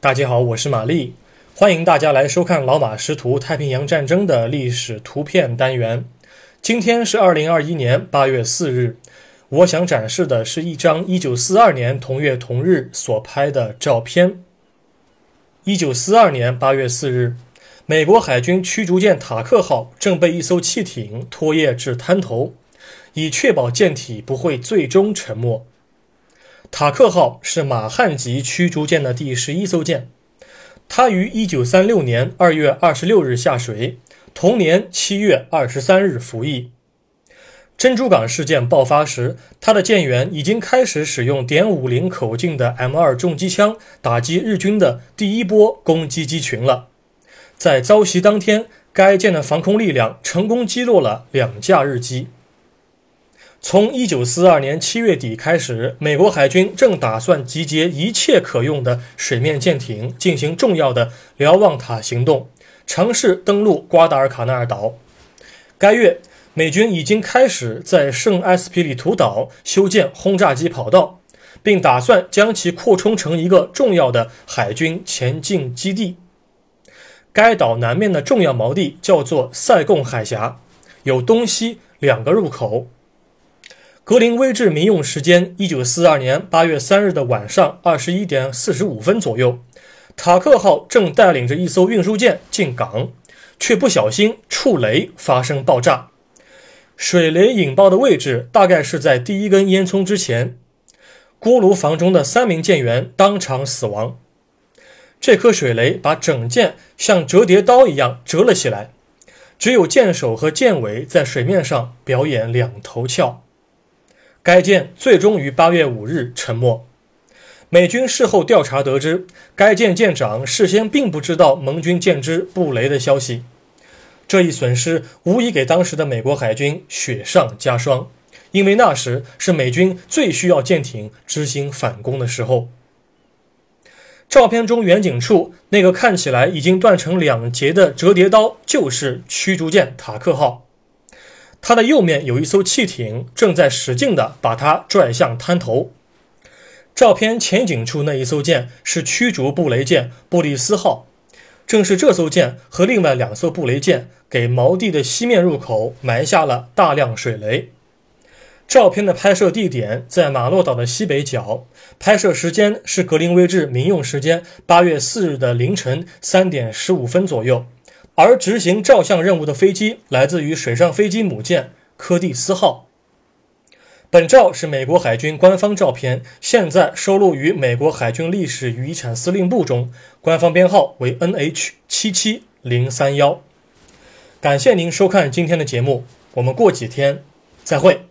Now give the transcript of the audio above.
大家好，我是玛丽，欢迎大家来收看老马识图太平洋战争的历史图片单元。今天是二零二一年八月四日，我想展示的是一张一九四二年同月同日所拍的照片。一九四二年八月四日，美国海军驱逐舰塔克号正被一艘汽艇拖曳至滩头，以确保舰体不会最终沉没。塔克号是马汉级驱逐舰的第十一艘舰，它于一九三六年二月二十六日下水，同年七月二十三日服役。珍珠港事件爆发时，它的舰员已经开始使用点五零口径的 M 二重机枪打击日军的第一波攻击机群了。在遭袭当天，该舰的防空力量成功击落了两架日机。从一九四二年七月底开始，美国海军正打算集结一切可用的水面舰艇，进行重要的瞭望塔行动，尝试登陆瓜达尔卡纳尔岛。该月，美军已经开始在圣埃斯皮里图岛修建轰炸机跑道，并打算将其扩充成一个重要的海军前进基地。该岛南面的重要锚地叫做塞贡海峡，有东西两个入口。格林威治民用时间一九四二年八月三日的晚上二十一点四十五分左右，塔克号正带领着一艘运输舰进港，却不小心触雷发生爆炸。水雷引爆的位置大概是在第一根烟囱之前。锅炉房中的三名舰员当场死亡。这颗水雷把整舰像折叠刀一样折了起来，只有舰首和舰尾在水面上表演两头翘。该舰最终于八月五日沉没。美军事后调查得知，该舰舰长事先并不知道盟军舰只布雷的消息。这一损失无疑给当时的美国海军雪上加霜，因为那时是美军最需要舰艇执行反攻的时候。照片中远景处那个看起来已经断成两截的折叠刀，就是驱逐舰塔克号。它的右面有一艘汽艇正在使劲地把它拽向滩头。照片前景处那一艘舰是驱逐布雷舰布里斯号，正是这艘舰和另外两艘布雷舰给锚地的西面入口埋下了大量水雷。照片的拍摄地点在马洛岛的西北角，拍摄时间是格林威治民用时间八月四日的凌晨三点十五分左右。而执行照相任务的飞机来自于水上飞机母舰柯蒂斯号。本照是美国海军官方照片，现在收录于美国海军历史与遗产司令部中，官方编号为 NH 七七零三幺。感谢您收看今天的节目，我们过几天再会。